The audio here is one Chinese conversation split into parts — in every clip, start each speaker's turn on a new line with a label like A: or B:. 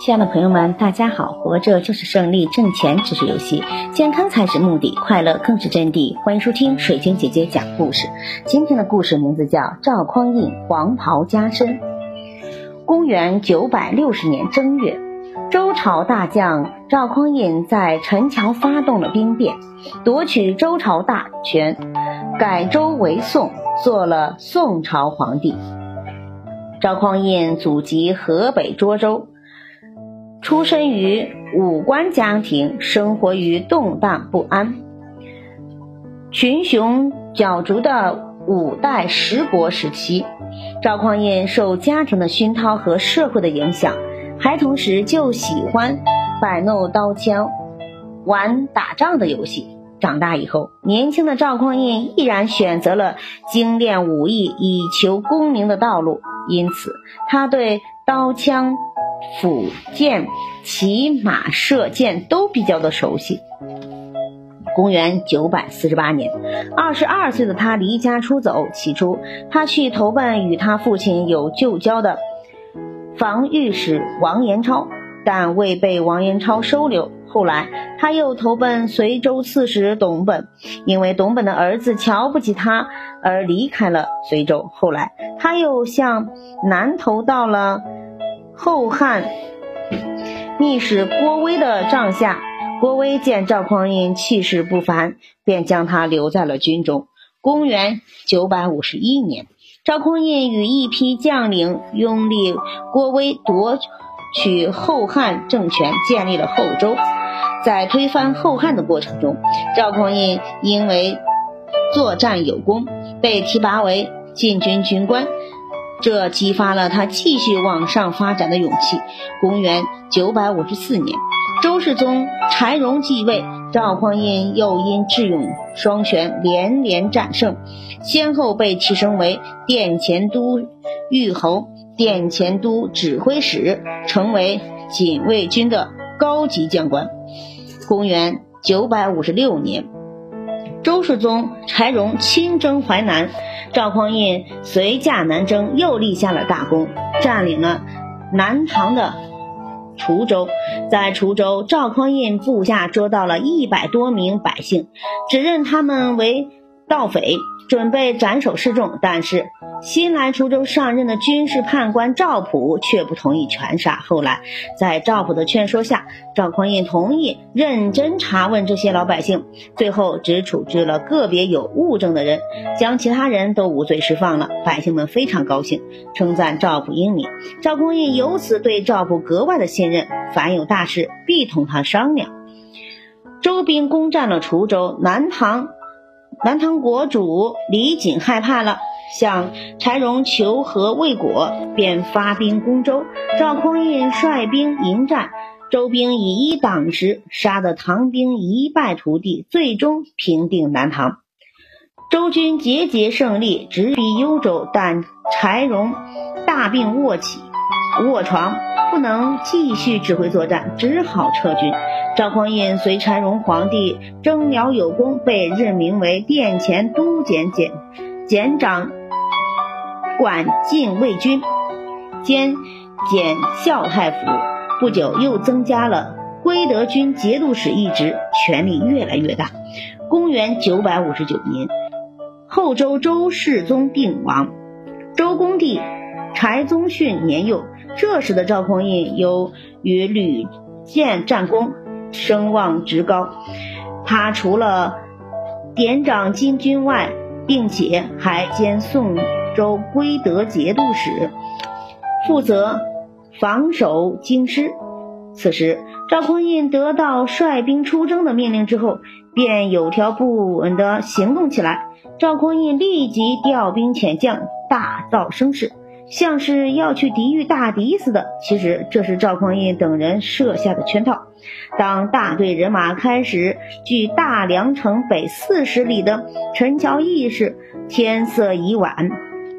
A: 亲爱的朋友们，大家好！活着就是胜利，挣钱只是游戏，健康才是目的，快乐更是真谛。欢迎收听水晶姐姐讲故事。今天的故事名字叫《赵匡胤黄袍加身》。公元九百六十年正月，周朝大将赵匡胤在陈桥发动了兵变，夺取周朝大权，改周为宋，做了宋朝皇帝。赵匡胤祖籍河北涿州。出生于武官家庭，生活于动荡不安、群雄角逐的五代十国时期。赵匡胤受家庭的熏陶和社会的影响，孩童时就喜欢摆弄刀枪、玩打仗的游戏。长大以后，年轻的赵匡胤毅然选择了精炼武艺以求功名的道路，因此他对刀枪。斧剑、骑马、射箭都比较的熟悉。公元九百四十八年，二十二岁的他离家出走。起初，他去投奔与他父亲有旧交的防御使王延超，但未被王延超收留。后来，他又投奔随州刺史董本，因为董本的儿子瞧不起他而离开了随州。后来，他又向南投到了。后汉密使郭威的帐下，郭威见赵匡胤气势不凡，便将他留在了军中。公元九百五十一年，赵匡胤与一批将领拥立郭威，夺取后汉政权，建立了后周。在推翻后汉的过程中，赵匡胤因为作战有功，被提拔为禁军军官。这激发了他继续往上发展的勇气。公元九百五十四年，周世宗柴荣继位，赵匡胤又因智勇双全，连连战胜，先后被提升为殿前都御侯、殿前都指挥使，成为禁卫军的高级将官。公元九百五十六年，周世宗柴荣亲征淮南。赵匡胤随驾南征，又立下了大功，占领了南唐的滁州。在滁州，赵匡胤部下捉到了一百多名百姓，指认他们为盗匪，准备斩首示众。但是，新来滁州上任的军事判官赵普却不同意全杀。后来，在赵普的劝说下，赵匡胤同意认真查问这些老百姓，最后只处置了个别有物证的人，将其他人都无罪释放了。百姓们非常高兴，称赞赵普英明。赵匡胤由此对赵普格外的信任，凡有大事必同他商量。周兵攻占了滁州，南唐南唐国主李璟害怕了。向柴荣求和未果，便发兵攻周。赵匡胤率兵迎战，周兵以一挡十，杀得唐兵一败涂地，最终平定南唐。周军节节胜利，直逼幽州，但柴荣大病卧起卧床，不能继续指挥作战，只好撤军。赵匡胤随柴荣皇帝征辽有功，被任命为殿前都检检检长。管禁卫军，兼检校太府。不久，又增加了归德军节度使一职，权力越来越大。公元九百五十九年，后周周世宗病亡，周公帝柴宗训年幼。这时的赵匡胤由与吕建战功，声望直高。他除了典掌金军外，并且还兼宋。州归德节度使，负责防守京师。此时，赵匡胤得到率兵出征的命令之后，便有条不紊地行动起来。赵匡胤立即调兵遣将，大造声势，像是要去抵御大敌似的。其实，这是赵匡胤等人设下的圈套。当大队人马开始距大梁城北四十里的陈桥驿时，天色已晚。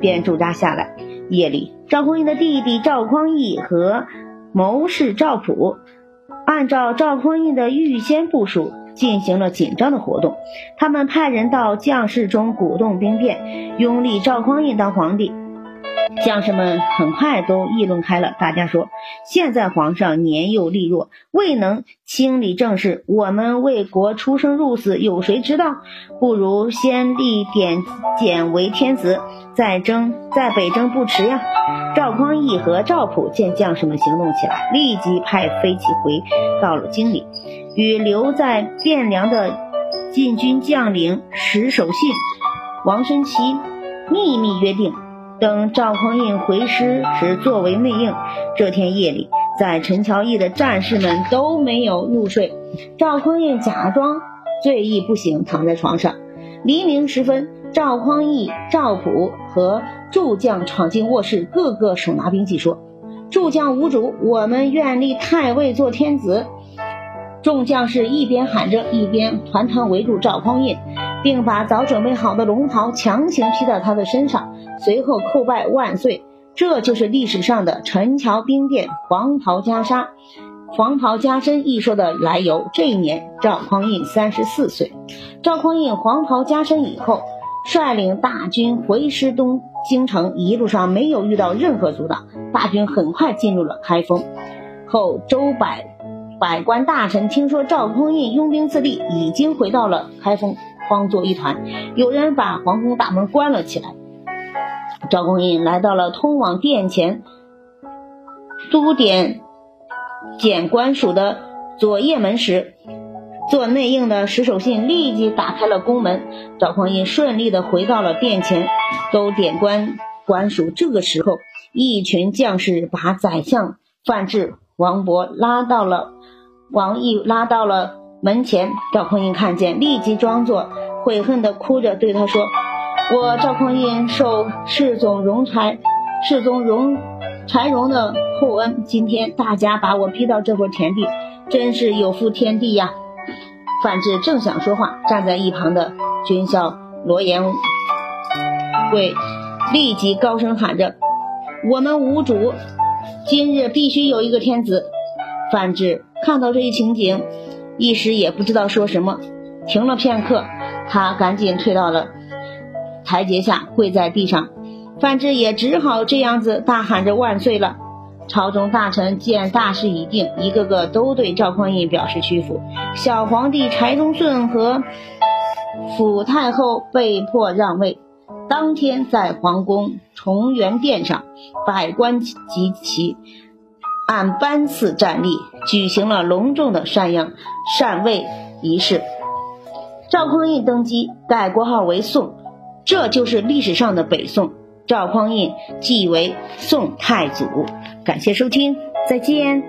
A: 便驻扎下来。夜里，赵匡胤的弟弟赵匡义和谋士赵普，按照赵匡胤的预先部署，进行了紧张的活动。他们派人到将士中鼓动兵变，拥立赵匡胤当皇帝。将士们很快都议论开了。大家说，现在皇上年幼力弱，未能清理政事，我们为国出生入死，有谁知道？不如先立典简为天子，再征再北征不迟呀。赵匡胤和赵普见将士们行动起来，立即派飞骑回到了京里，与留在汴梁的禁军将领石守信、王申期秘密约定。等赵匡胤回师时，作为内应。这天夜里，在陈桥驿的战士们都没有入睡。赵匡胤假装醉意不醒，躺在床上。黎明时分，赵匡胤、赵普和诸将闯进卧室，个个手拿兵器，说：“诸将无主，我们愿立太尉做天子。”众将士一边喊着，一边团团围住赵匡胤，并把早准备好的龙袍强行披到他的身上。随后叩拜万岁，这就是历史上的陈桥兵变、黄袍加纱、黄袍加身一说的来由。这一年，赵匡胤三十四岁。赵匡胤黄袍加身以后，率领大军回师东京城，一路上没有遇到任何阻挡，大军很快进入了开封。后周百百官大臣听说赵匡胤拥兵自立，已经回到了开封，慌作一团。有人把皇宫大门关了起来。赵匡胤来到了通往殿前都点检官署的左掖门时，做内应的石守信立即打开了宫门。赵匡胤顺利的回到了殿前。都点官官署这个时候，一群将士把宰相范质、王勃拉到了王毅拉到了门前。赵匡胤看见，立即装作悔恨的哭着对他说。我赵匡胤受世宗荣才世宗荣柴荣的厚恩，今天大家把我逼到这块田地，真是有负天地呀！范质正想说话，站在一旁的军校罗延贵立即高声喊着：“我们无主，今日必须有一个天子！”范质看到这一情景，一时也不知道说什么，停了片刻，他赶紧退到了。台阶下跪在地上，范质也只好这样子大喊着万岁了。朝中大臣见大事已定，一个个都对赵匡胤表示屈服。小皇帝柴宗顺和辅太后被迫让位。当天在皇宫崇元殿上，百官集齐，按班次站立，举行了隆重的禅让禅位仪式。赵匡胤登基，改国号为宋。这就是历史上的北宋，赵匡胤即为宋太祖。感谢收听，再见。